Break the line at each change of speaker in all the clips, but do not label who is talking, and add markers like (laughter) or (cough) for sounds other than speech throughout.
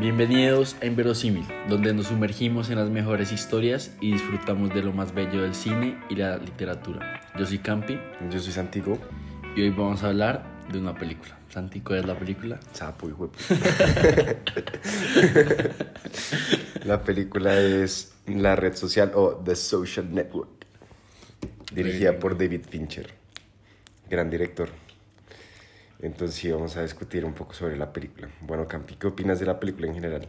Bienvenidos a Inverosímil, donde nos sumergimos en las mejores historias y disfrutamos de lo más bello del cine y la literatura. Yo soy Campi
Yo soy Santiago.
y hoy vamos a hablar de una película. Santi, ¿cuál es la película?
Sapo y huevo. (laughs) La película es La Red Social o The Social Network. Dirigida por David Fincher. Gran director. Entonces sí, vamos a discutir un poco sobre la película. Bueno, Campi, ¿qué opinas de la película en general?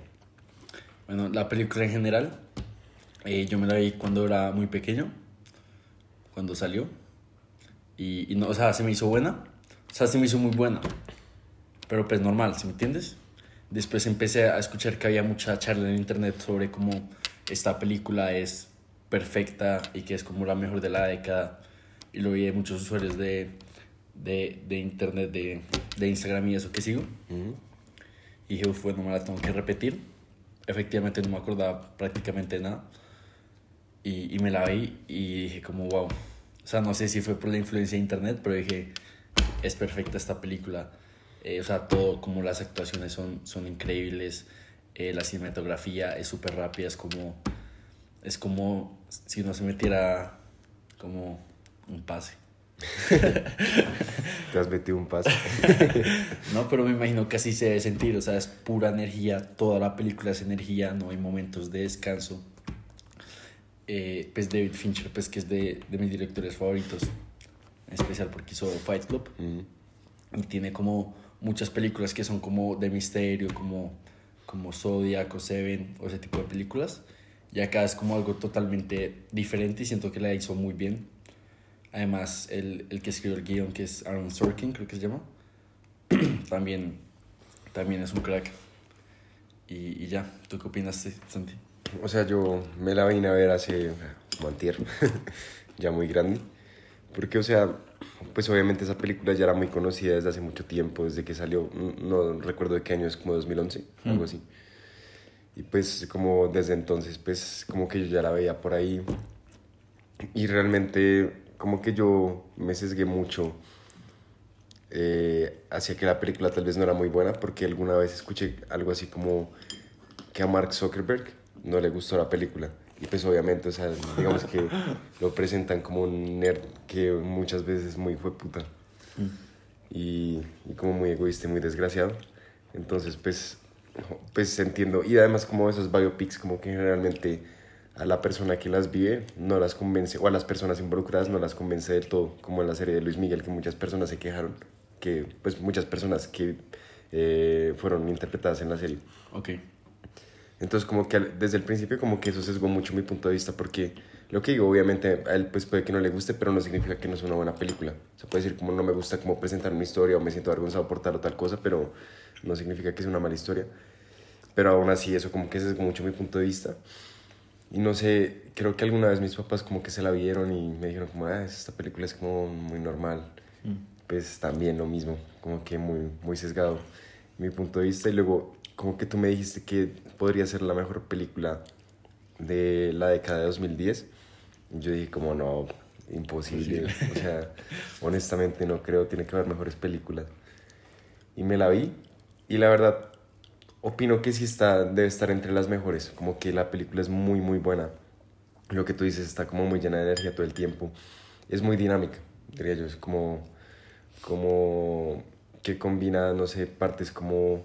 Bueno, la película en general, eh, yo me la vi cuando era muy pequeño, cuando salió. Y, y no, o sea, se me hizo buena. O sea, se me hizo muy buena. Pero pues normal, ¿sí me entiendes? Después empecé a escuchar que había mucha charla en internet sobre cómo esta película es perfecta y que es como la mejor de la década. Y lo vi de muchos usuarios de, de, de internet, de, de Instagram y eso que sigo.
Ujú.
Y dije, "Uf, bueno, me la tengo que repetir. Efectivamente no me acordaba prácticamente de nada. Y, y me la vi y dije como, wow. O sea, no sé si fue por la influencia de internet, pero dije, es perfecta esta película. Eh, o sea, todo, como las actuaciones son, son increíbles. Eh, la cinematografía es súper rápida, es como, es como si uno se metiera como un pase. (laughs)
Te has metido un paso. (laughs)
No, pero me imagino que así se debe sentir, o sea, es pura energía, toda la película es energía, no hay momentos de descanso. Eh, pues David Fincher, pues que es de, de mis directores favoritos, en especial porque hizo Fight Club y tiene como muchas películas que son como de misterio, como, como Zodiac o Seven o ese tipo de películas. Y acá es como algo totalmente diferente y siento que la hizo muy bien. Además, el, el que escribió el guion, que es Aaron Sorkin, creo que se llama, (clears throat) también, también es un crack. Y, y ya, ¿tú qué opinas, Santi?
O sea, yo me la vine a ver hace mantier, (laughs) ya muy grande. Porque, o sea, pues obviamente esa película ya era muy conocida desde hace mucho tiempo, desde que salió, no recuerdo de qué año es, como 2011, algo
Mm.
así. Y pues como desde entonces, pues como que yo ya la veía por ahí. Y realmente como que yo me sesgué mucho eh, hacia que la película tal vez no era muy buena, porque alguna vez escuché algo así como que a Mark Zuckerberg no le gustó la película. Y pues obviamente, o sea, digamos que (laughs) lo presentan como un nerd que muchas veces es muy puta y, y como muy egoísta y muy desgraciado. Entonces, pues, pues entiendo. Y además como esos biopics como que generalmente a la persona que las vive no las convence, o a las personas involucradas no las convence del todo, como en la serie de Luis Miguel, que muchas personas se quejaron, que pues muchas personas que eh, fueron interpretadas en la serie.
Ok.
Entonces como que desde el principio como que eso sesgó mucho mi punto de vista porque lo que digo obviamente a él pues puede que no le guste pero no significa que no es una buena película. Se puede decir como no me gusta cómo presentar una historia o me siento avergonzado por tal o tal cosa pero no significa que sea una mala historia. Pero aún así eso como que sesgó mucho mi punto de vista. Y no sé, creo que alguna vez mis papás como que se la vieron y me dijeron como, ah, esta película es como muy normal
Mm.
pues también lo mismo, como que muy, muy sesgado mi punto de vista. Y luego, como que tú me dijiste que podría ser la mejor película de la década de 2010. Y yo dije, como no, imposible. O sea, (laughs) honestamente no creo, tiene que haber mejores películas. Y me la vi, y la verdad, opino que sí está, debe estar entre las mejores. Como que la película es muy, muy buena. Lo que tú dices está como muy llena de energía todo el tiempo. Es muy dinámica, diría yo. Es como, como que combina, no sé, partes como,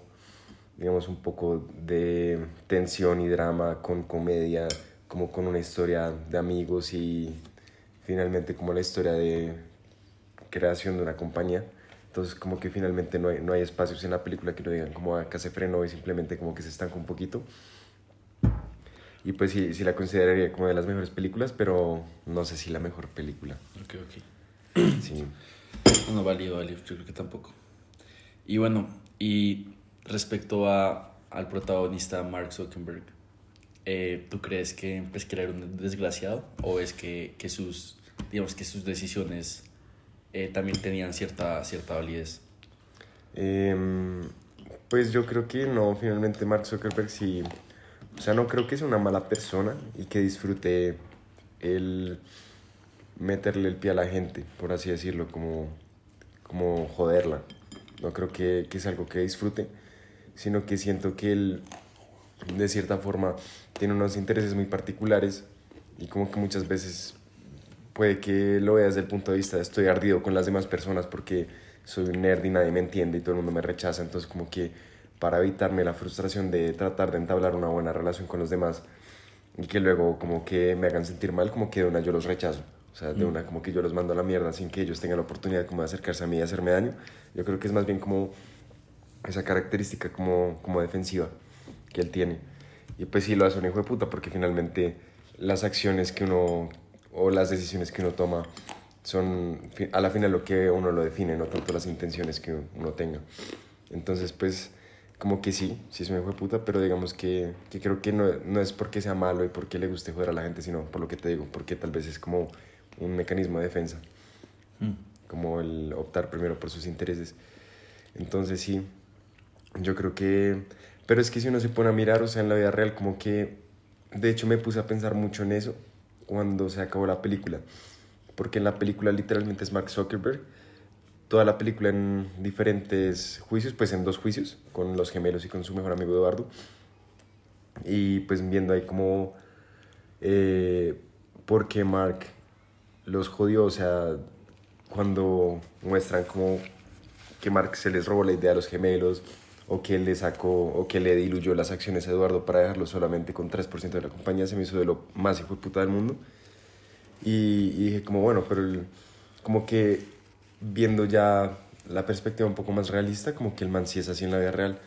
digamos, un poco de tensión y drama con comedia, como con una historia de amigos y finalmente como la historia de creación de una compañía. Entonces como que finalmente no hay, no hay espacios en la película que lo digan como acá se frenó y simplemente como que se estanca un poquito. Y pues sí, sí la consideraría como de las mejores películas, pero no sé si la mejor película.
Ok, ok. (clears throat)
Sí.
No, válido, válido, yo creo que tampoco. Y bueno, y respecto a, al protagonista Mark Zuckerberg, eh, ¿tú crees que, pues, que era un desgraciado o es que, que sus, digamos, que sus decisiones eh, también tenían cierta, cierta validez?
Em, pues yo creo que no, finalmente Mark Zuckerberg sí, o sea, no creo que sea una mala persona y que disfrute el meterle el pie a la gente, por así decirlo, como, como joderla. No creo que, que es algo que disfrute, sino que siento que él de cierta forma tiene unos intereses muy particulares y como que muchas veces puede que lo veas desde el punto de vista de estoy ardido con las demás personas porque soy un nerd y nadie me entiende y todo el mundo me rechaza, entonces como que para evitarme la frustración de tratar de entablar una buena relación con los demás y que luego como que me hagan sentir mal, como que de una yo los rechazo. O sea, de una como que yo los mando a la mierda sin que ellos tengan la oportunidad como de acercarse a mí y hacerme daño. Yo creo que es más bien como esa característica como, como defensiva que él tiene. Y pues sí lo hace un hijo de puta porque finalmente las acciones que uno o las decisiones que uno toma son a la final lo que uno lo define, no tanto las intenciones que uno tenga. Entonces pues como que sí, sí es un hijo de puta, pero digamos que, que creo que no, no, es porque sea malo y porque le guste joder a la gente, sino por lo que te digo, porque tal vez es como un mecanismo de defensa, mm. como el optar primero por sus intereses. Entonces sí, yo creo que, pero es que si uno se pone a mirar, o sea, en la vida real, como que, de hecho me puse a pensar mucho en eso cuando se acabó la película, porque en la película literalmente es Mark Zuckerberg toda la película en diferentes juicios, pues en dos juicios, con los gemelos y con su mejor amigo Eduardo. Y pues viendo ahí como eh, por qué Mark los jodió, o sea, cuando muestran como que Mark se les robó la idea a los gemelos, o que le sacó, o que le diluyó las acciones a Eduardo para dejarlo solamente con 3% de la compañía, se me hizo de lo más hijo de puta del mundo. Y, dije como, bueno, pero como que viendo ya la perspectiva un poco más realista, como que el man sí es así en la vida real.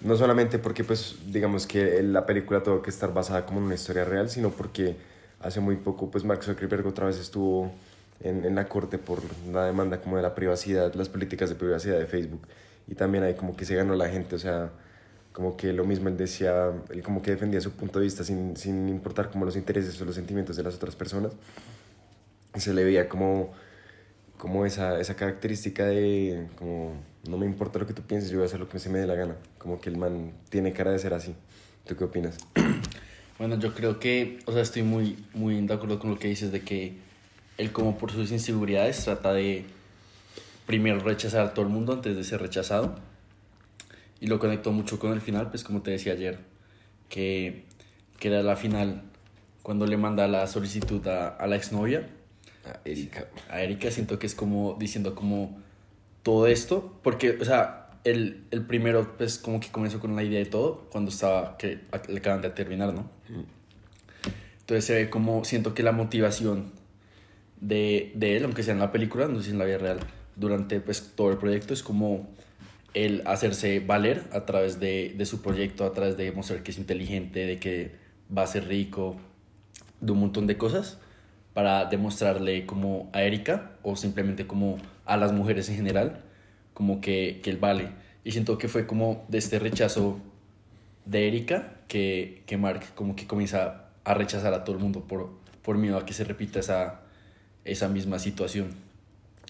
No solamente porque, pues, digamos que la película tuvo que estar basada como en una historia real, sino porque hace muy poco, pues, Mark Zuckerberg otra vez estuvo en, en la corte por la demanda como de la privacidad, las políticas de privacidad de Facebook. Y también ahí como que se ganó la gente, o sea, como que lo mismo él decía, él como que defendía su punto de vista sin, sin importar como los intereses o los sentimientos de las otras personas. Se le veía como como esa, esa característica de como no me importa lo que tú pienses, yo voy a hacer lo que se me dé la gana. Como que el man tiene cara de ser así. ¿Tú qué opinas? (clears throat)
Bueno, yo creo que, o sea, estoy muy, muy de acuerdo con lo que dices de que él como por sus inseguridades trata de primero rechazar a todo el mundo antes de ser rechazado. Y lo conectó mucho con el final, pues como te decía ayer, que, que era la final cuando le manda la solicitud a, a la exnovia
a Erika.
A Erika siento que es como diciendo como todo esto, porque, o sea, el, el primero pues como que comenzó con la idea de todo, cuando estaba, que le acaban de terminar, ¿no? Mm. Entonces se ve como, siento que la motivación de, de él, aunque sea en la película, no sé si en la vida real, durante pues todo el proyecto es como el hacerse valer a través de, de, su proyecto, a través de mostrar que es inteligente, de que va a ser rico, de un montón de cosas para demostrarle como a Erika o simplemente como a las mujeres en general, como que, que él vale. Y siento que fue como de este rechazo de Erika que, que Mark como que comienza a rechazar a todo el mundo por, por miedo a que se repita esa, esa misma situación.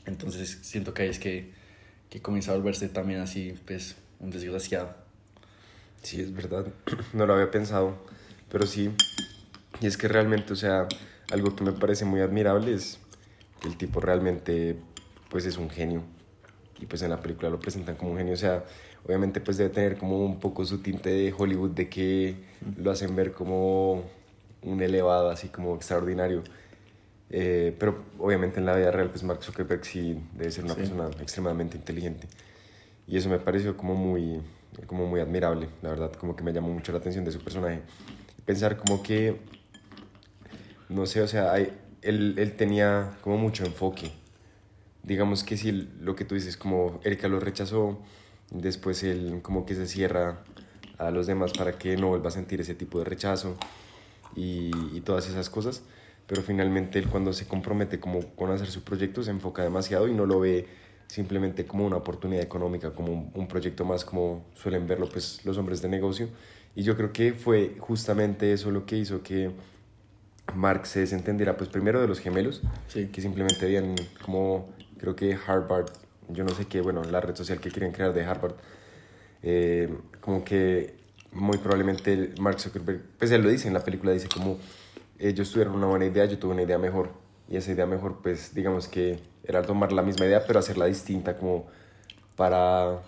Entonces siento que ahí es que, que comienza a volverse también así, pues, un desgraciado.
Sí, es verdad. (clears throat) No lo había pensado, pero sí. Y es que realmente, o sea, algo que me parece muy admirable es que el tipo realmente pues es un genio y pues en la película lo presentan como un genio, o sea, obviamente pues debe tener como un poco su tinte de Hollywood de que lo hacen ver como un elevado, así como extraordinario. Eh, pero obviamente en la vida real pues Mark Zuckerberg sí debe ser una persona extremadamente inteligente. Y eso me pareció como muy, como muy admirable, la verdad, como que me llamó mucho la atención de su personaje. Pensar como que no sé, o sea, hay, él, él, tenía como mucho enfoque. Digamos que si lo que tú dices, como Erika lo rechazó, después él como que se cierra a los demás para que no vuelva a sentir ese tipo de rechazo y, y todas esas cosas. Pero finalmente él cuando se compromete como con hacer su proyecto se enfoca demasiado y no lo ve simplemente como una oportunidad económica, como un, un proyecto más como suelen verlo pues los hombres de negocio. Y yo creo que fue justamente eso lo que hizo que Mark se desentenderá, pues primero de los gemelos, que simplemente habían como, creo que Harvard, yo no sé qué, bueno, la red social que quieren crear de Harvard, eh, como que muy probablemente Mark Zuckerberg, pues él lo dice en la película, dice como ellos tuvieron una buena idea, yo tuve una idea mejor, y esa idea mejor, pues digamos que era tomar la misma idea, pero hacerla distinta, como para,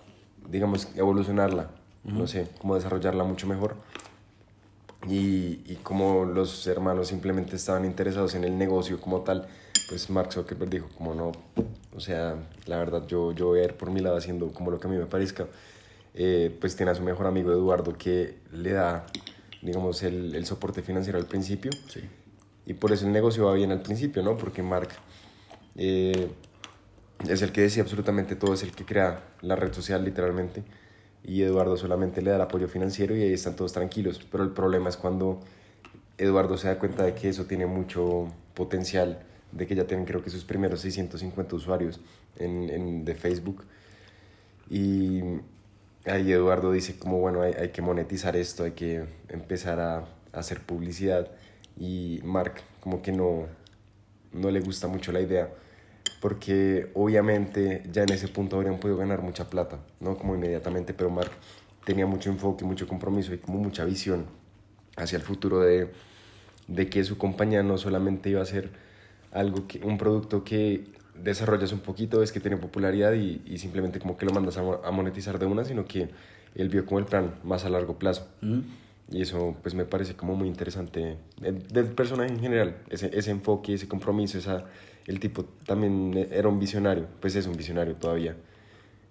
digamos, evolucionarla, no sé, como desarrollarla mucho mejor. Y, y como los hermanos simplemente estaban interesados en el negocio como tal, pues Mark Zuckerberg dijo como no, o sea, la verdad yo, yo voy a ir por mi lado haciendo como lo que a mí me parezca. Eh, pues tiene a su mejor amigo Eduardo que le da, digamos, el, el soporte financiero al principio.
Sí.
Y por eso el negocio va bien al principio, ¿no? Porque Mark eh, es el que decía absolutamente todo, es el que crea la red social literalmente. Y Eduardo solamente le da el apoyo financiero y ahí están todos tranquilos. Pero el problema es cuando Eduardo se da cuenta de que eso tiene mucho potencial, de que ya tienen creo que sus primeros 650 usuarios en, en, de Facebook. Y ahí Eduardo dice como, bueno, hay, hay que monetizar esto, hay que empezar a, hacer publicidad. Y Mark como que no, no le gusta mucho la idea porque obviamente ya en ese punto habrían podido ganar mucha plata, no como inmediatamente, pero Mark tenía mucho enfoque, mucho compromiso y como mucha visión hacia el futuro de, de que su compañía no solamente iba a ser algo que, un producto que desarrollas un poquito, es que tiene popularidad y, y simplemente como que lo mandas a, a, monetizar de una, sino que él vio como el plan más a largo plazo. Y eso pues me parece como muy interesante del, del personaje en general, ese, ese enfoque, ese compromiso, esa, el tipo también era un visionario, pues es un visionario todavía.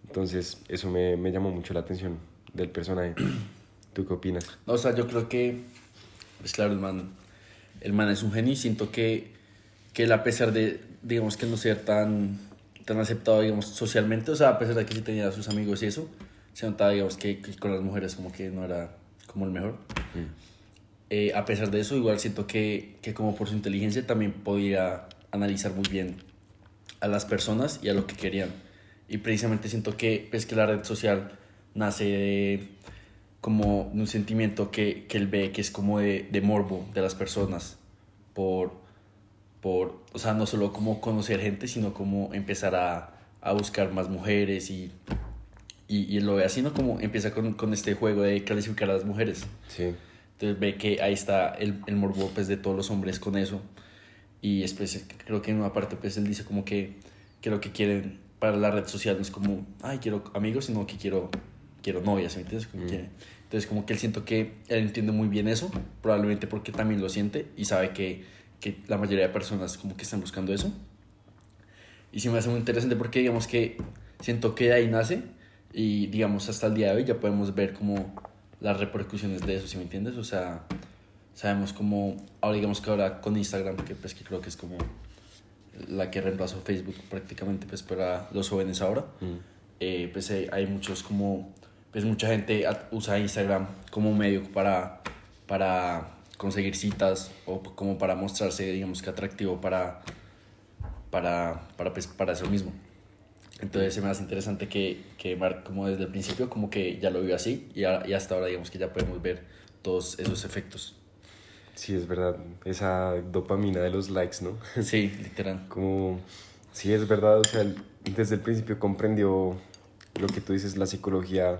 Entonces eso me, me llamó mucho la atención del personaje. (clears throat) ¿Tú qué opinas?
No, o sea, yo creo que, pues claro, el man, el man es un genio y siento que, que él a pesar de, digamos, que no ser tan, tan aceptado, digamos, socialmente, o sea, a pesar de que sí tenía a sus amigos y eso, se notaba, digamos, que, que con las mujeres como que no era como el mejor. Mm. Eh, a pesar de eso, igual siento que, que como por su inteligencia también podía analizar muy bien a las personas y a lo que querían. Y precisamente siento que, pues, que la red social nace de como un sentimiento que, que él ve que es como de, de morbo de las personas por, por, o sea, no solo como conocer gente, sino como empezar a, a buscar más mujeres y, y, y, lo ve así, ¿no? Como empieza con, con este juego de clasificar a las mujeres.
Sí.
Entonces ve que ahí está el, el morbo pues, de todos los hombres con eso. Y después creo que en una parte pues él dice como que, que lo que quieren para la red social no es como, ay, quiero amigos, sino que quiero, quiero novias, ¿me entiendes? Como mm. quiere. Entonces como que él siento que él entiende muy bien eso, probablemente porque también lo siente y sabe que, que la mayoría de personas como que están buscando eso. Y sí me hace muy interesante porque digamos que siento que de ahí nace y digamos hasta el día de hoy ya podemos ver como las repercusiones de eso, ¿sí me entiendes? O sea, sabemos como, ahora digamos que ahora con Instagram, que pues que creo que es como la que reemplazó Facebook prácticamente pues para los jóvenes ahora, mm. eh, pues eh, hay muchos como, pues mucha gente usa Instagram como medio para, para conseguir citas o como para mostrarse, digamos que atractivo para, para, para, pues, para eso mismo. Entonces se me hace interesante que, que Mark como desde el principio como que ya lo vio así y, a, y hasta ahora digamos que ya podemos ver todos esos efectos.
Sí, es verdad, esa dopamina de los likes, ¿no? (laughs)
Sí, literal.
Como, sí, es verdad, o sea, desde el principio comprendió lo que tú dices, la psicología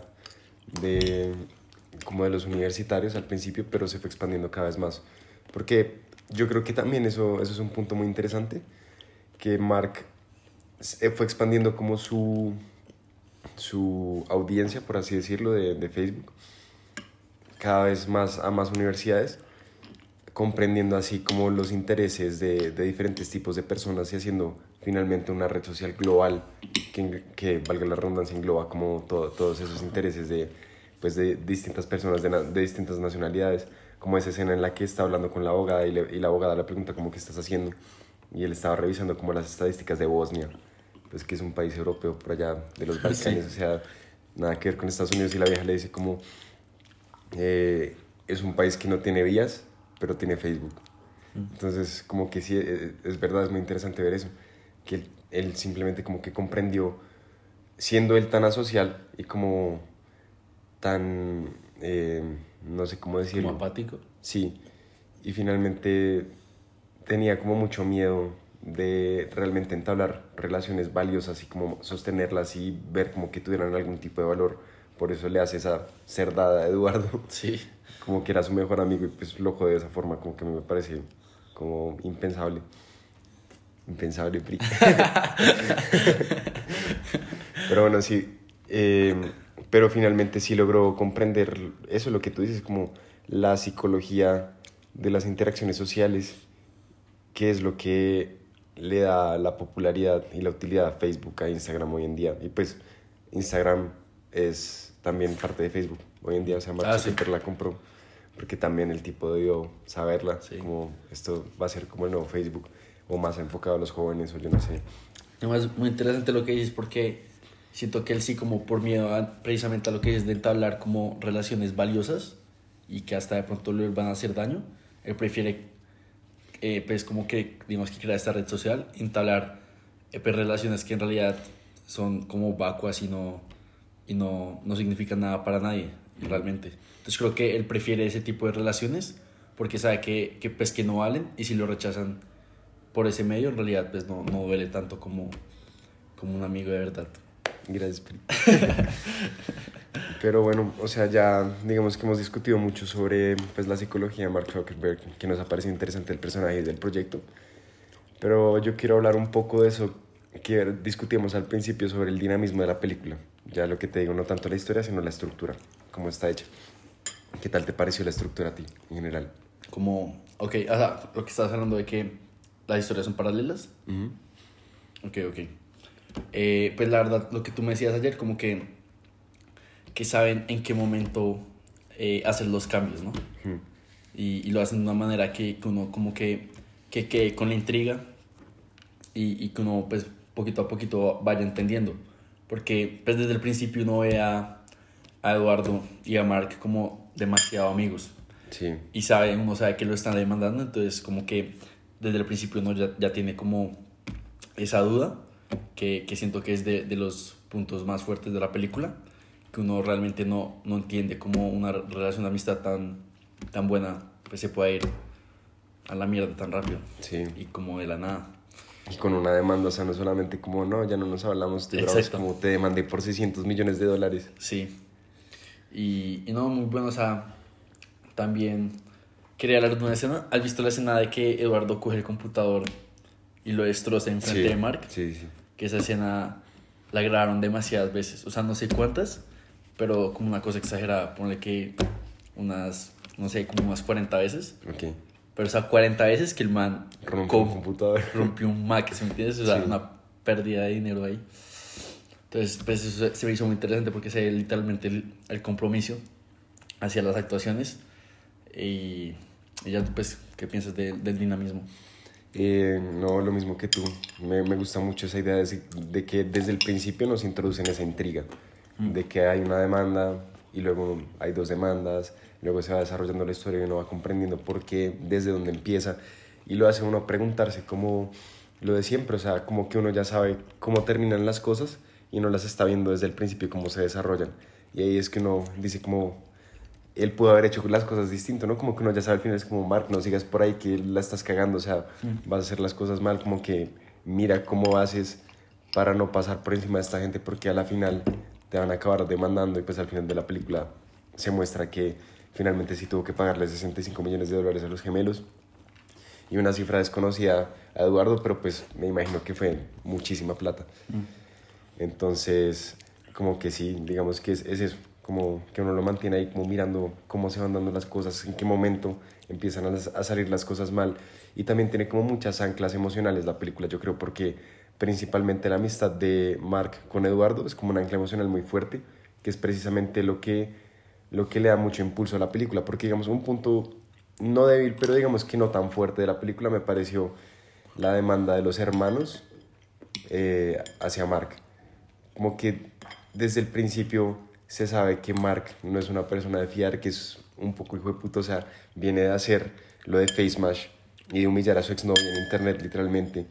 de, como de los universitarios al principio, pero se fue expandiendo cada vez más. Porque yo creo que también eso, eso es un punto muy interesante, que Mark fue expandiendo como su, su audiencia, por así decirlo, de, de Facebook, cada vez más a más universidades, comprendiendo así como los intereses de, de diferentes tipos de personas y haciendo finalmente una red social global que, que valga la redundancia, engloba como todo, todos esos intereses de, pues de distintas personas de, de, distintas nacionalidades, como esa escena en la que está hablando con la abogada y, le, y la abogada le pregunta como qué estás haciendo y él estaba revisando como las estadísticas de Bosnia, pues que es un país europeo por allá de los (laughs) Balcanes, sí. o sea, nada que ver con Estados Unidos y la vieja le dice como eh, es un país que no tiene vías, pero tiene Facebook. Entonces, como que sí, es verdad, es muy interesante ver eso, que él, él simplemente como que comprendió, siendo él tan asocial y como tan, eh, no sé cómo decirlo.
Como apático.
Sí, y finalmente tenía como mucho miedo de realmente entablar relaciones valiosas y como sostenerlas y ver como que tuvieran algún tipo de valor. Por eso le hace esa cerdada a Eduardo.
Sí. (laughs)
Como que era su mejor amigo y pues lo jode de esa forma, como que me parece como impensable. Impensable, (laughs) pero bueno, sí. Eh, pero finalmente sí logró comprender eso, lo que tú dices, como la psicología de las interacciones sociales, qué es lo que le da la popularidad y la utilidad a Facebook, a Instagram hoy en día. Y pues Instagram es también parte de Facebook hoy en día, o sea, Mark
Ah, sí.
La compró, porque también el tipo debió saberla,
Sí.
como esto va a ser como el nuevo Facebook, o más enfocado a los jóvenes, o yo no sé.
Además, muy interesante lo que dices porque siento que él sí como por miedo a, precisamente a lo que es de entablar como relaciones valiosas y que hasta de pronto le van a hacer daño, él prefiere eh, pues como que digamos que crea esta red social, entablar eh, pues, relaciones que en realidad son como vacuas y no, y no, no significan nada para nadie realmente. Entonces creo que él prefiere ese tipo de relaciones porque sabe que, que, pues, que no valen y si lo rechazan por ese medio, en realidad pues no, no duele tanto como, como un amigo de verdad.
Gracias. Pri. Pero bueno, o sea, ya digamos que hemos discutido mucho sobre pues, la psicología de Mark Zuckerberg, que nos ha parecido interesante el personaje del proyecto. Pero yo quiero hablar un poco de eso que discutimos al principio sobre el dinamismo de la película. Ya lo que te digo, no tanto la historia, sino la estructura, cómo está hecha. ¿Qué tal te pareció la estructura a ti, en general?
Como, ok, o sea, lo que estás hablando de que las historias son paralelas.
Ujú.
Ok, ok. Eh, pues la verdad, lo que tú me decías ayer, como que, que saben en qué momento eh, hacer los cambios, ¿no?
Ujú.
Y, y lo hacen de una manera que, que uno como que, que quede con la intriga y, y que uno pues poquito a poquito vaya entendiendo. Porque pues desde el principio uno ve a, a Eduardo y a Mark como demasiado amigos
Sí,
y sabe, uno sabe que lo están demandando, entonces como que desde el principio uno ya, ya tiene como esa duda, que, que siento que es de, de los puntos más fuertes de la película, que uno realmente no, no entiende cómo una relación de amistad tan, tan buena pues se puede ir a la mierda tan rápido
sí.
y como de la nada.
Y con una demanda, o sea, no solamente como, no, ya no nos hablamos,
Exacto.
como te demandé por 600 millones de dólares.
Sí. Y, y no, muy bueno, o sea, también quería hablar de una escena. ¿Has visto la escena de que Eduardo coge el computador y lo destroza en frente
Sí,
de Mark?
Sí, sí.
Que esa escena la grabaron demasiadas veces, o sea, no sé cuántas, pero como una cosa exagerada, ponle que unas, no sé, como unas 40 veces.
Ok.
Pero o sea, 40 veces que el man
Rompió un
co-
computador. (laughs)
rompió un Mac, ¿se me entiendes? O sea,
Sí.
una pérdida de dinero ahí. Entonces, pues eso se me hizo muy interesante porque se ve literalmente el, el compromiso hacia las actuaciones. Y, y ya, pues, ¿qué piensas de- del dinamismo?
Eh, no, lo mismo que tú. Me, me gusta mucho esa idea de, de que desde el principio nos introducen esa intriga. De que hay una demanda y luego hay dos demandas. Luego se va desarrollando la historia y uno va comprendiendo por qué, desde dónde empieza. Y lo hace uno preguntarse como lo de siempre. O sea, como que uno ya sabe cómo terminan las cosas y no las está viendo desde el principio cómo se desarrollan. Y ahí es que uno dice como, él pudo haber hecho las cosas distinto, ¿no? Como que uno ya sabe al final, es como, Mark, no sigas por ahí que la estás cagando, o sea, vas a hacer las cosas mal, como que mira cómo haces para no pasar por encima de esta gente, porque a la final te van a acabar demandando y pues al final de la película se muestra que finalmente sí tuvo que pagarle 65 millones de dólares a los gemelos y una cifra desconocida a Eduardo, pero pues me imagino que fue muchísima plata. Entonces, como que sí, digamos que es, es eso, como que uno lo mantiene ahí como mirando cómo se van dando las cosas, en qué momento empiezan a, salir las cosas mal. Y también tiene como muchas anclas emocionales la película, yo creo, porque principalmente la amistad de Mark con Eduardo es como un ancla emocional muy fuerte, que es precisamente lo que, lo que le da mucho impulso a la película, porque digamos un punto no débil, pero digamos que no tan fuerte de la película me pareció la demanda de los hermanos eh, hacia Mark como que desde el principio se sabe que Mark no es una persona de fiar, que es un poco hijo de puto, o sea, viene de hacer lo de Face Mash y de humillar a su exnovia en internet literalmente.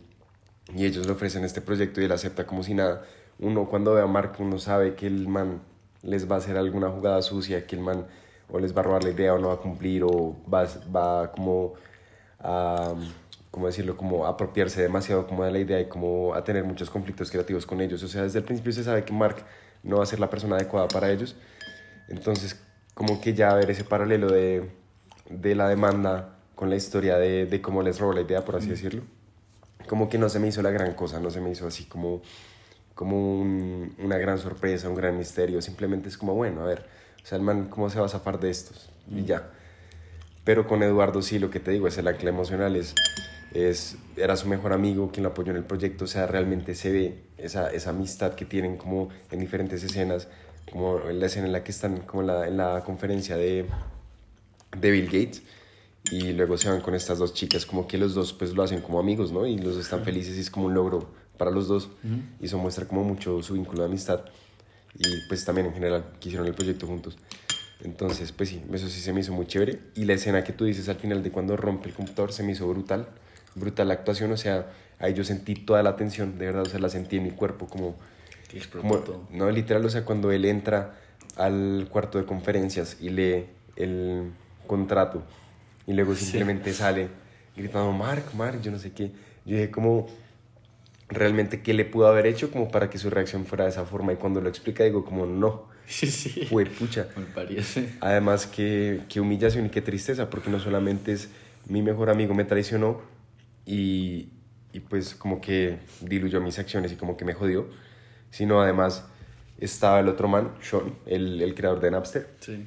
Y ellos le ofrecen este proyecto y él acepta como si nada. Uno cuando ve a Mark, uno sabe que el man les va a hacer alguna jugada sucia, que el man o les va a robar la idea o no va a cumplir o va, va como a, ¿cómo decirlo? Como apropiarse demasiado como de la idea y como a tener muchos conflictos creativos con ellos. O sea, desde el principio se sabe que Mark no va a ser la persona adecuada para ellos. Entonces, como que ya ver ese paralelo de, de la demanda con la historia de, de cómo les robó la idea, por así decirlo, como que no se me hizo la gran cosa, no se me hizo así como, como un- una gran sorpresa, un gran misterio. Simplemente es como, bueno, a ver, o sea, el man, ¿cómo se va a zafar de estos? Y ya. Pero con Eduardo sí, lo que te digo, es el ancla emocional, es, es, era su mejor amigo quien lo apoyó en el proyecto, o sea, realmente se ve esa, esa amistad que tienen como en diferentes escenas, como en la escena en la que están como en la, en la conferencia de, de Bill Gates y luego se van con estas dos chicas, como que los dos pues lo hacen como amigos, ¿no? Y los están felices y es como un logro para los dos y eso muestra como mucho su vínculo de amistad y pues también en general que hicieron el proyecto juntos. Entonces, pues sí, eso sí se me hizo muy chévere. Y la escena que tú dices al final de cuando rompe el computador se me hizo brutal. Brutal la actuación, o sea, ahí yo sentí toda la tensión, de verdad, o sea, la sentí en mi cuerpo como... Como no, literal, o sea, cuando él entra al cuarto de conferencias y lee el contrato y luego
Sí.
simplemente sale gritando, Mark, Mark, yo no sé qué. Yo dije como, realmente, ¿qué le pudo haber hecho como para que su reacción fuera de esa forma? Y cuando lo explica digo como, no, (laughs)
Sí, sí.
fue pucha.
Me parece.
Además, qué, qué humillación y qué tristeza, porque no solamente es mi mejor amigo me traicionó y, y pues como que diluyó mis acciones y como que me jodió, sino además estaba el otro man, Sean, el, el creador de Napster,
Sí.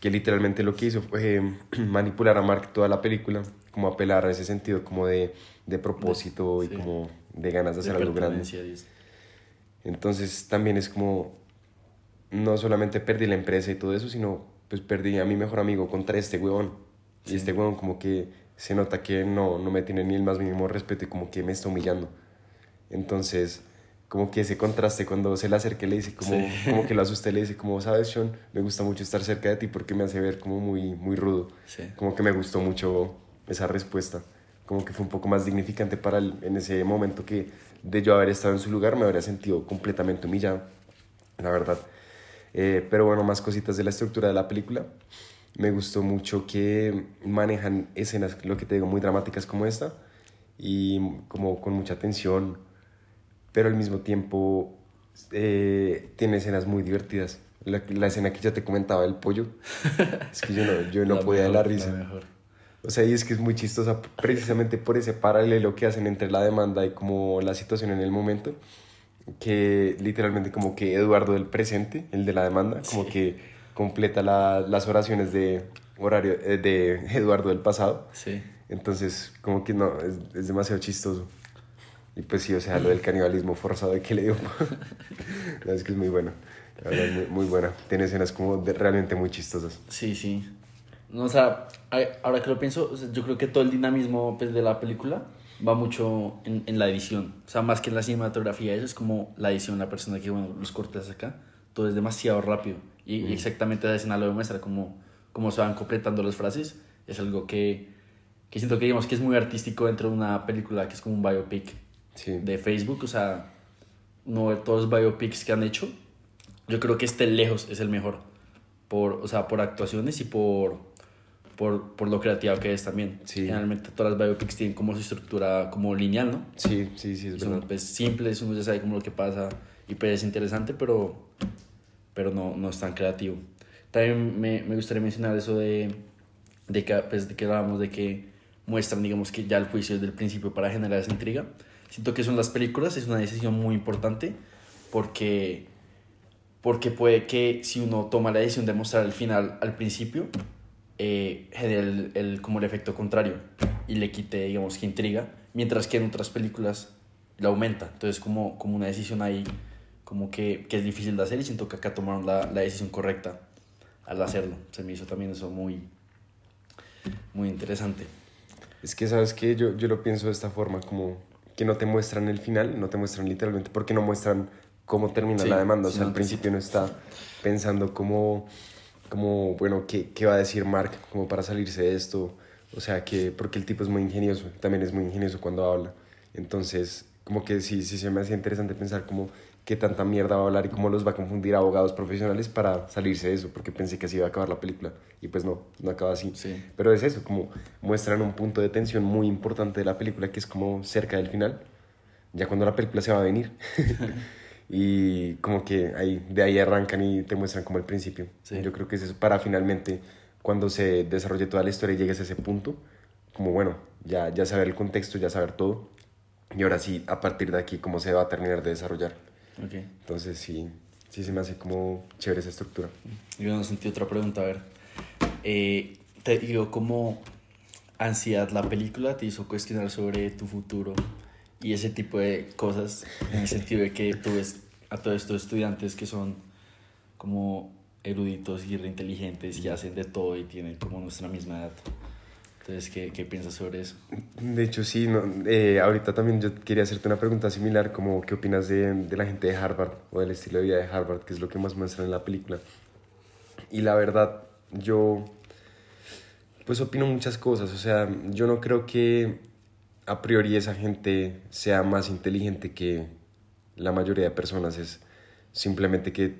que literalmente lo que hizo fue (clears throat) manipular a Mark toda la película, como apelar a ese sentido como de, de propósito
De-
y
sí.
como de ganas de
De
hacer algo grande.
dice.
Entonces también es como, no solamente perdí la empresa y todo eso, sino pues perdí a mi mejor amigo contra este huevón. Y
Sí.
este huevón como que se nota que no, no me tiene ni el más mínimo respeto y como que me está humillando. Entonces, como que ese contraste cuando se le acerca y le dice como,
Sí.
como que lo asusté, le dice como, sabes, Sean, me gusta mucho estar cerca de ti porque me hace ver como muy, muy rudo.
Sí.
Como que me gustó mucho esa respuesta. Como que fue un poco más dignificante para él en ese momento que de yo haber estado en su lugar me habría sentido completamente humillado, la verdad. Eh, pero bueno, más cositas de la estructura de la película. Me gustó mucho que manejan escenas, lo que te digo, muy dramáticas como esta y como con mucha tensión, pero al mismo tiempo eh, tiene escenas muy divertidas. La, la escena que ya te comentaba del pollo, es que yo no, yo no (laughs)
La
podía de la
mejor,
risa.
mejor.
O sea, y es que es muy chistosa precisamente por ese paralelo que hacen entre la demanda y como la situación en el momento, que literalmente como que Eduardo del presente, el de la demanda, como
Sí.
que completa la- las oraciones de horario eh, de Eduardo del pasado.
Sí.
Entonces, como que no, es, es demasiado chistoso. Y pues sí, o sea, lo del canibalismo forzado de que le dio. (laughs) no, es que es muy bueno. La verdad, muy, muy buena. Tiene escenas como de- realmente muy chistosas.
Sí, sí. No, o sea, ahora que lo pienso, o sea, yo creo que todo el dinamismo pues, de la película va mucho en, en la edición. O sea, más que en la cinematografía, eso es como la edición, la persona que, bueno, los cortes acá, todo es demasiado rápido. Y, y exactamente esa escena lo demuestra, como, como se van completando las frases. Es algo que, que siento que, digamos, que es muy artístico dentro de una película que es como un biopic
Sí.
de Facebook, o sea, no todos los biopics que han hecho, yo creo que este lejos es el mejor, por, o sea, por actuaciones y por, por, por lo creativa que es también.
Sí.
Generalmente todas las biopics tienen como su estructura como lineal, ¿no?
Sí, sí, sí, es
Y son
verdad.
pues, simples, uno ya sabe como lo que pasa y pues es interesante, pero, pero no, no es tan creativo. También me, me gustaría mencionar eso de, de, que, pues, de que hablábamos de que muestran, digamos, que ya el juicio desde el principio para generar esa intriga. Siento que son las películas, es una decisión muy importante porque, porque puede que si uno toma la decisión de mostrar el final al principio, eh, el, el- como el efecto contrario y le quite, digamos, que intriga, mientras que en otras películas la aumenta. Entonces, como, como una decisión ahí, como que, que es difícil de hacer y siento que acá tomaron la, la decisión correcta al hacerlo. Se me hizo también eso muy, muy interesante.
Es que, ¿sabes qué? Yo, yo lo pienso de esta forma, como que no te muestran el final, no te muestran literalmente, porque no muestran cómo termina
Sí,
la demanda. O sea, al principio no está pensando cómo, cómo bueno, qué, qué va a decir Mark como para salirse de esto. O sea, que porque el tipo es muy ingenioso, también es muy ingenioso cuando habla. Entonces, como que sí, sí se me hacía interesante pensar como qué tanta mierda va a hablar y cómo los va a confundir a abogados profesionales para salirse de eso, porque pensé que así iba a acabar la película. Y pues no, no acaba así.
Sí.
Pero es eso, como muestran un punto de tensión muy importante de la película que es como cerca del final, ya cuando la película se va a venir. (laughs) y como que ahí, de ahí arrancan y te muestran como el principio.
Sí.
Yo creo que es eso para finalmente, cuando se desarrolle toda la historia y llegues a ese punto, como bueno, ya, ya saber el contexto, ya saber todo. Y ahora sí, a partir de aquí, cómo se va a terminar de desarrollar.
Ok.
Entonces sí, sí se me hace como chévere esa estructura.
Yo no sentí otra pregunta, a ver. Eh, te dio como ansiedad la película, te hizo cuestionar sobre tu futuro y ese tipo de cosas, en el sentido de que tú ves a todos estos estudiantes que son como eruditos y reinteligentes y hacen de todo y tienen como nuestra misma edad. Entonces, ¿qué, qué piensas sobre eso?
De hecho, sí, no, eh, ahorita también yo quería hacerte una pregunta similar, como qué opinas de, de, la gente de Harvard o del estilo de vida de Harvard, que es lo que más muestran en la película. Y la verdad, yo pues opino muchas cosas, o sea, yo no creo que a priori esa gente sea más inteligente que la mayoría de personas, es simplemente que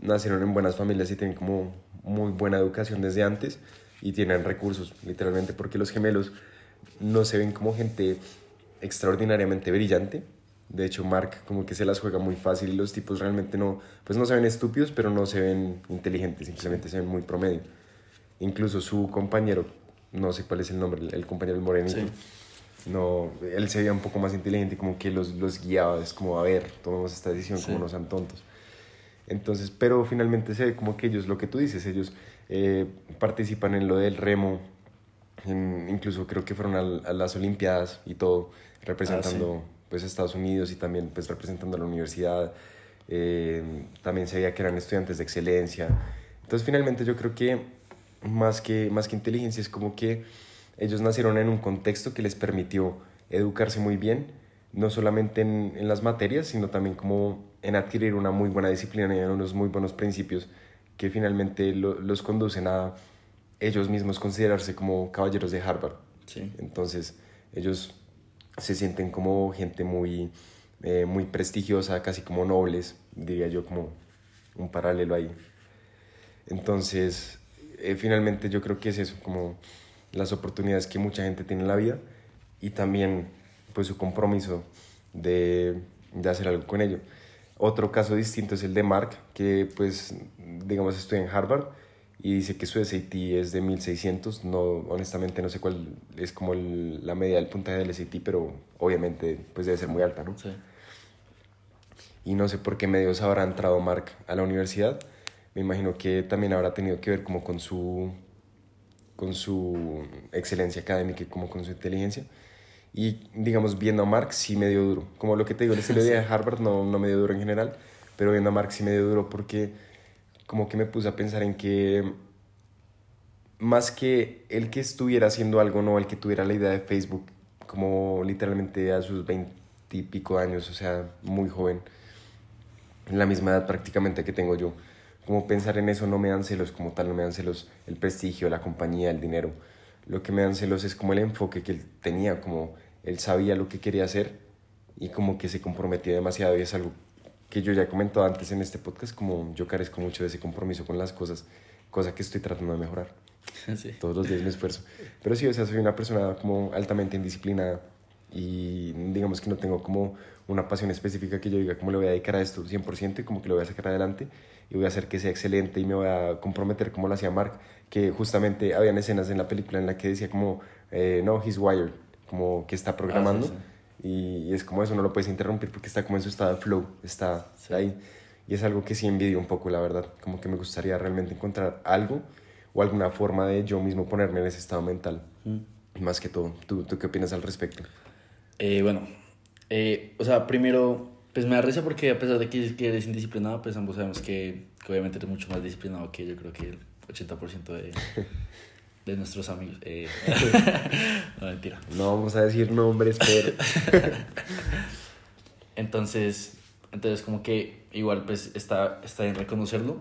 nacieron en buenas familias y tienen como muy buena educación desde antes y tienen recursos, literalmente, porque los gemelos no se ven como gente extraordinariamente brillante. De hecho, Mark como que se las juega muy fácil y los tipos realmente no, pues no se ven estúpidos, pero no se ven inteligentes, simplemente se ven muy promedio. Incluso su compañero, no sé cuál es el nombre, el compañero morenito, no, él se veía un poco más inteligente, como que los, los guiaba, es como, a ver, tomemos esta decisión, como no sean tontos. Entonces, pero finalmente se ve como que ellos, lo que tú dices, ellos eh, participan en lo del remo, incluso creo que fueron a, las Olimpiadas y todo, representando ah, pues Estados Unidos y también pues representando a la universidad. Eh, también se veía que eran estudiantes de excelencia. Entonces finalmente yo creo que más que, más que inteligencia es como que ellos nacieron en un contexto que les permitió educarse muy bien, no solamente en, en las materias, sino también como en adquirir una muy buena disciplina y unos muy buenos principios que finalmente los conducen a ellos mismos considerarse como caballeros de Harvard. Sí. Entonces, ellos se sienten como gente muy, eh, muy prestigiosa, casi como nobles, diría yo, como un paralelo ahí. Entonces, eh, finalmente yo creo que es eso, como las oportunidades que mucha gente tiene en la vida y también pues su compromiso de, de hacer algo con ello. Otro caso distinto es el de Mark, que pues, digamos, estudia en Harvard y dice que su SAT es de 1600. No, honestamente no sé cuál es como la media del puntaje del SAT, pero obviamente pues debe ser muy alta, ¿no? Sí. Y no sé por qué medios habrá entrado Mark a la universidad. Me imagino que también habrá tenido que ver como con su, con su excelencia académica y como con su inteligencia. Y, digamos, viendo a Marx sí me dio duro. Como lo que te digo, el (laughs) estilo de Harvard no, no me dio duro en general, pero viendo a Marx sí me dio duro porque como que me puse a pensar en que más que el que estuviera haciendo algo, no el que tuviera la idea de Facebook, como literalmente a sus veintipico años, o sea, muy joven, en la misma edad prácticamente que tengo yo. Como pensar en eso no me dan celos como tal, no me dan celos el prestigio, la compañía, el dinero. Lo que me dan celos es como el enfoque que él tenía, como él sabía lo que quería hacer y como que se comprometía demasiado y es algo que yo ya he comentado antes en este podcast, como yo carezco mucho de ese compromiso con las cosas, cosa que estoy tratando de mejorar. (laughs) Todos los días me esfuerzo. Pero sí, o sea, soy una persona como altamente indisciplinada y digamos que no tengo como una pasión específica que yo diga cómo le voy a dedicar a esto 100% y como que lo voy a sacar adelante y voy a hacer que sea excelente y me voy a comprometer como lo hacía Mark, que justamente habían escenas en la película en la que decía como, eh, no, he's wired, como que está programando. Ah, y, es como eso, no lo puedes interrumpir porque está como en su estado de flow, está ahí. Y es algo que sí envidio un poco, la verdad. Como que me gustaría realmente encontrar algo o alguna forma de yo mismo ponerme en ese estado mental. Mm. Más que todo. ¿Tú, ¿Tú qué opinas al respecto?
Eh, bueno, eh, o sea, primero, pues me da risa porque a pesar de que, eres indisciplinado, pues ambos sabemos que, que, obviamente eres mucho más disciplinado que yo creo que el 80% de, (laughs) de nuestros amigos. Eh, (laughs) no, mentira.
No vamos a decir nombres, pero... (laughs)
entonces, entonces como que igual pues está, está en reconocerlo.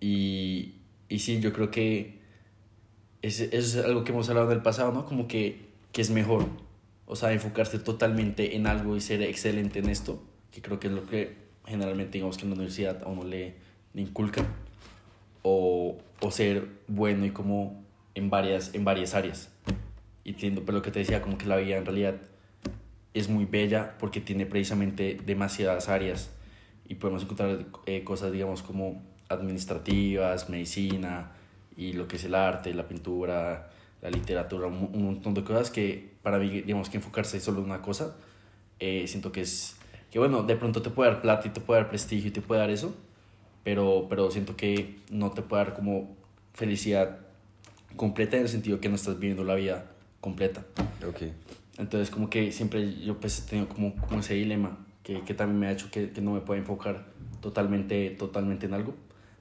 Y, y sí, yo creo que es, es algo que hemos hablado en el pasado, ¿no? Como que, que es mejor, o sea, enfocarse totalmente en algo y ser excelente en esto, que creo que es lo que generalmente digamos que en la universidad a uno le, le inculcan o, o ser bueno y como en varias, en varias áreas. Y entiendo, pero lo que te decía, como que la vida en realidad es muy bella porque tiene precisamente demasiadas áreas y podemos encontrar eh, cosas, digamos, como administrativas, medicina y lo que es el arte, la pintura, la literatura, un, montón de cosas que para mí, digamos, que enfocarse solo en una cosa, eh, siento que es, que bueno, de pronto te puede dar plata y te puede dar prestigio y te puede dar eso, pero, pero siento que no te puede dar como felicidad completa en el sentido que no estás viviendo la vida completa.
Ok.
Entonces, como que siempre yo pues he tenido como, como ese dilema que, que también me ha hecho que, que no me pueda enfocar totalmente, totalmente en algo.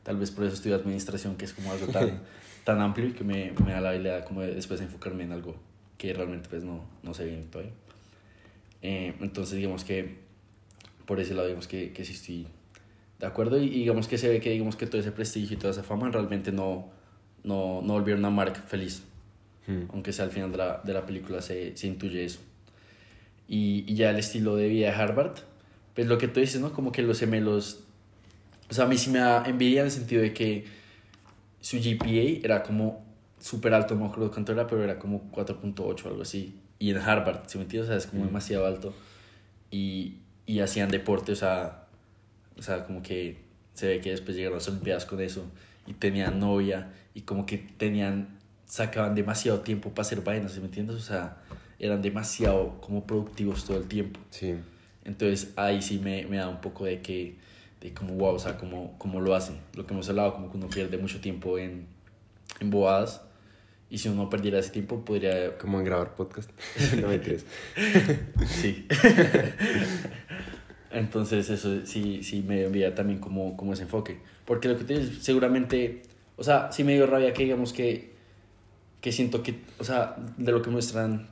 Tal vez por eso estudio administración, que es como algo tan, (laughs) tan amplio y que me, me da la habilidad como de después enfocarme en algo que realmente pues no, no sé bien todavía. Eh, entonces, digamos que por ese lado, digamos que, que sí estoy de acuerdo y, y digamos que se ve que digamos que todo ese prestigio y toda esa fama realmente no, no, no volvieron a Mark feliz
Hmm.
aunque sea al final de la, de la película se, se intuye eso. Y, y ya el estilo de vida de Harvard, pues lo que tú dices, ¿no? Como que los gemelos, o sea, a mí sí me da envidia en el sentido de que su GPA era como súper alto, no me acuerdo cuánto era, pero era como 4.8 o algo así. Y en Harvard, ¿sí me entiendes? O sea, es como
Mm.
demasiado alto. Y, y hacían deporte, o sea, o sea, como que se ve que después llegaron las Olimpiadas con eso y tenían novia y como que tenían, sacaban demasiado tiempo para hacer vainas, ¿sí me entiendes? O sea, eran demasiado como productivos todo el tiempo.
Sí.
Entonces ahí sí me, me da un poco de que, de como wow, o sea, como, como lo hacen. Lo que hemos hablado, como que uno pierde mucho tiempo en, en bobadas y si uno perdiera ese tiempo podría...
Como en grabar podcast. (laughs) no me entiendes. (laughs)
Sí. (laughs) Entonces eso sí, sí me envía también como, como ese enfoque. Porque lo que tienes seguramente, o sea, sí me dio rabia que digamos que, que siento que, o sea, de lo que muestran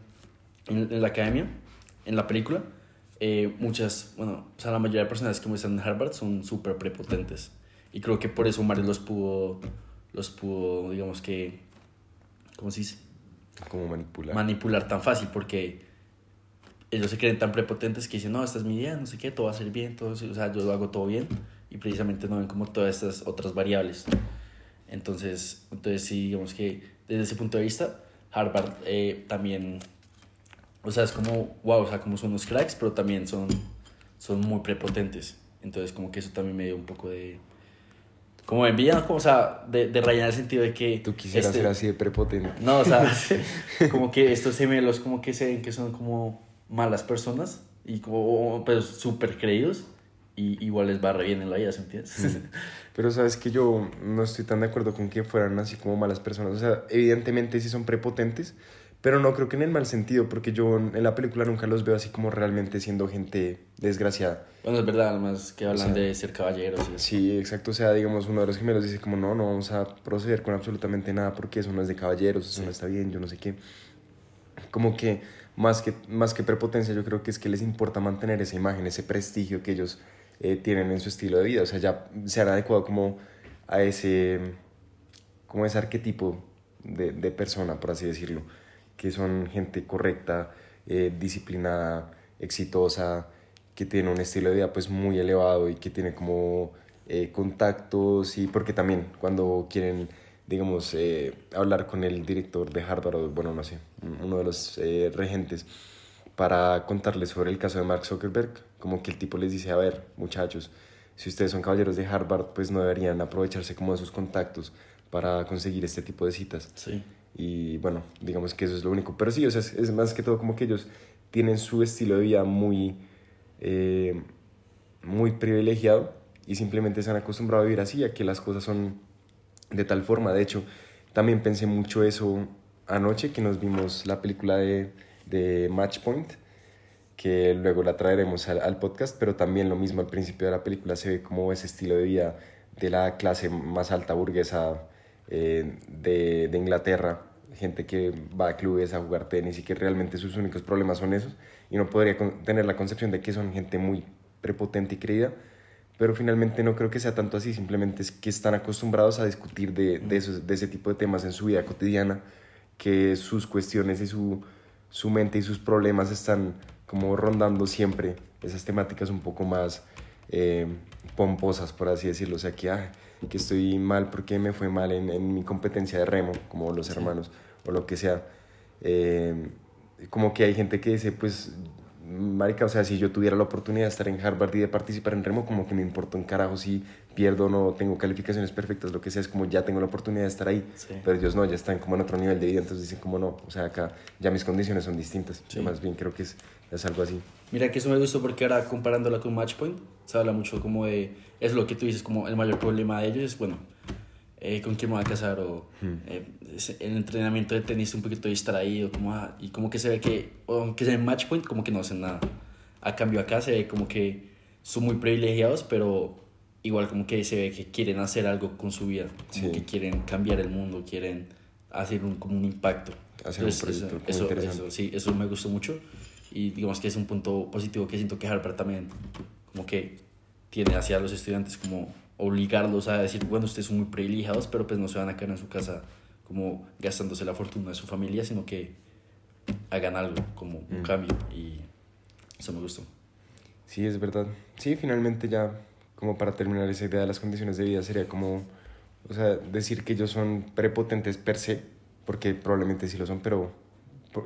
en, en la academia, en la película, eh, muchas, bueno, o sea, la mayoría de personas que muestran en Harvard son súper prepotentes. Y creo que por eso Mario los pudo, los pudo, digamos que, ¿cómo se dice?
Como manipular.
manipular tan fácil porque ellos se creen tan prepotentes que dicen, no, esta es mi idea, no sé qué, todo va a ser bien, todo, o sea, yo lo hago todo bien y precisamente no ven como todas estas otras variables. Entonces, entonces sí, digamos que desde ese punto de vista, Harvard eh, también, o sea, es como, wow, o sea, como son unos cracks, pero también son, son muy prepotentes. Entonces, como que eso también me dio un poco de, como envidia, ¿no? como, o sea, de, de rayar el sentido de que...
Tú quisieras
este-
ser así de prepotente.
no, o sea, (laughs) como que estos gemelos como que se ven que son como malas personas y como pero súper creídos y igual les va re bien en la vida, ¿se entiendes? (laughs)
Pero sabes que yo no estoy tan de acuerdo con que fueran así como malas personas. O sea, evidentemente sí son prepotentes, pero no creo que en el mal sentido, porque yo en la película nunca los veo así como realmente siendo gente desgraciada.
bueno, es verdad, además que hablan
O sea,
de ser caballeros y.
Sí, exacto. O sea, digamos, uno de los gemelos dice como, no, no vamos a proceder con absolutamente nada porque eso no es de caballeros, eso
Sí.
no está bien, yo no sé qué. Como que más, que más que prepotencia, yo creo que es que les importa mantener esa imagen, ese prestigio que ellos eh, tienen en su estilo de vida. O sea, ya se han adecuado como a ese, como ese arquetipo de, de persona, por así decirlo, que son gente correcta, eh, disciplinada, exitosa, que tiene un estilo de vida pues muy elevado y que tiene como eh, contactos y porque también cuando quieren digamos eh, hablar con el director de Harvard o bueno no sé uno de los eh, regentes para contarles sobre el caso de Mark Zuckerberg como que el tipo les dice a ver muchachos si ustedes son caballeros de Harvard pues no deberían aprovecharse como de sus contactos para conseguir este tipo de citas
Sí,
y bueno, digamos que eso es lo único. Pero sí, o sea, es, es más que todo como que ellos tienen su estilo de vida muy, eh, muy privilegiado y simplemente se han acostumbrado a vivir así, a que las cosas son de tal forma. De hecho, también pensé mucho eso anoche que nos vimos la película de, de Match Point, que luego la traeremos al, podcast, pero también lo mismo al principio de la película se ve como ese estilo de vida de la clase más alta burguesa eh, de, de Inglaterra, gente que va a clubes a jugar tenis y que realmente sus únicos problemas son esos, y no podría tener la concepción de que son gente muy prepotente y creída, pero finalmente no creo que sea tanto así, simplemente es que están acostumbrados a discutir de, de, esos- de ese tipo de temas en su vida cotidiana, que sus cuestiones y su, su mente y sus problemas están como rondando siempre esas temáticas un poco más eh, pomposas, por así decirlo. O sea, que, ah, que estoy mal porque me fue mal en, en mi competencia de remo, como los
Sí.
hermanos, o lo que sea. Eh, como que hay gente que dice, pues, marica, o sea, si yo tuviera la oportunidad de estar en Harvard y de participar en remo, como que me importa un carajo si pierdo o no tengo calificaciones perfectas, lo que sea, es como ya tengo la oportunidad de estar ahí.
sí.
Pero ellos no, ya están como en otro nivel de vida, entonces dicen como no, o sea, acá ya mis condiciones son distintas.
Sí.
Más bien creo que es, es algo así.
Mira que eso me gustó porque ahora comparándola con Matchpoint, se habla mucho como de, es lo que tú dices, como el mayor problema de ellos es, bueno, eh, con quién me voy a casar o
Hmm.
eh, el entrenamiento de tenis un poquito distraído como, ah, y como que se ve que, aunque sea en match point, como que no hacen nada. A cambio acá se ve como que son muy privilegiados, pero igual como que se ve que quieren hacer algo con su vida, como
Sí.
que quieren cambiar el mundo, quieren hacer un, como un impacto.
Hacer un
Entonces,
proyecto
eso, eso, eso, sí, eso me gustó mucho y digamos que es un punto positivo que siento que Harvard también como que tiene hacia los estudiantes como obligarlos a decir, bueno, ustedes son muy privilegiados, pero pues no se van a quedar en su casa como gastándose la fortuna de su familia, sino que hagan algo, como un
Mm.
cambio y eso me gustó.
Sí, es verdad. Sí, finalmente ya, como para terminar esa idea de las condiciones de vida, sería como, o sea, decir que ellos son prepotentes per se, porque probablemente sí lo son, pero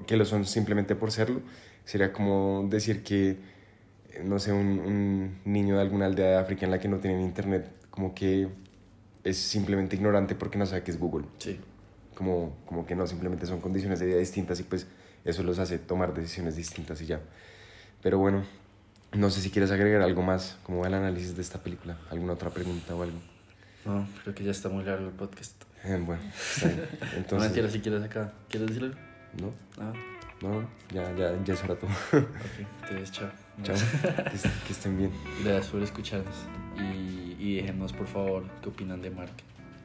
que lo son simplemente por serlo, sería como decir que, no sé, un, un niño de alguna aldea de África en la que no tienen internet, como que es simplemente ignorante porque no sabe qué es Google.
Sí.
Como, como que no, simplemente son condiciones de vida distintas y pues eso los hace tomar decisiones distintas y ya. Pero bueno, no sé si quieres agregar algo más como al análisis de esta película, alguna otra pregunta o algo.
No, creo que ya está muy largo el podcast.
Eh, bueno, está bien. (laughs)
No
entonces...
mentira, si quieres acá. ¿Quieres decir algo?
No,
Ah,
no, no, ya, ya, ya es hora todo.
ok. Entonces, chao.
Chao, (laughs) que, que estén bien.
Gracias por escucharnos. Y, y déjenos, por favor, qué opinan de Mark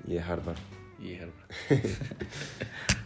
Y de Harvard.
y de Herbert. (laughs)